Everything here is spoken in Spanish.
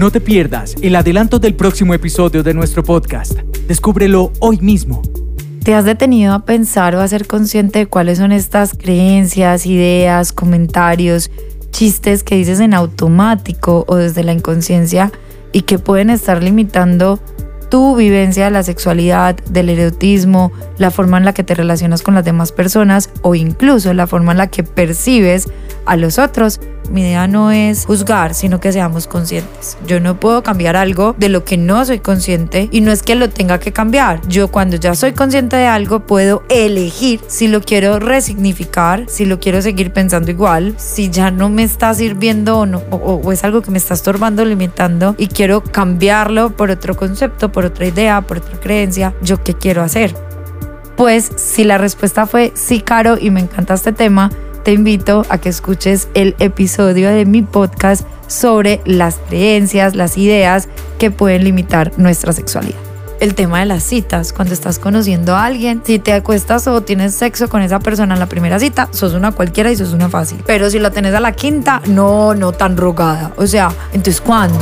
No te pierdas el adelanto del próximo episodio de nuestro podcast. Descúbrelo hoy mismo. ¿Te has detenido a pensar o a ser consciente de cuáles son estas creencias, ideas, comentarios, chistes que dices en automático o desde la inconsciencia y que pueden estar limitando tu vivencia de la sexualidad, del erotismo, la forma en la que te relacionas con las demás personas o incluso la forma en la que percibes a los otros mi idea no es juzgar, sino que seamos conscientes. Yo no puedo cambiar algo de lo que no soy consciente y no es que lo tenga que cambiar. Yo cuando ya soy consciente de algo puedo elegir si lo quiero resignificar, si lo quiero seguir pensando igual, si ya no me está sirviendo o, no, o, es algo que me está estorbando, limitando y quiero cambiarlo por otro concepto, por otra idea, por otra creencia. ¿Yo qué quiero hacer? Pues si la respuesta fue sí, Caro, y me encanta este tema, te invito a que escuches el episodio de mi podcast sobre las creencias, las ideas que pueden limitar nuestra sexualidad. El tema de las citas, cuando estás conociendo a alguien, si te acuestas o tienes sexo con esa persona en la primera cita, sos una cualquiera y sos una fácil. Pero si la tenés a la quinta, no, no tan rogada. O sea, entonces, ¿cuándo?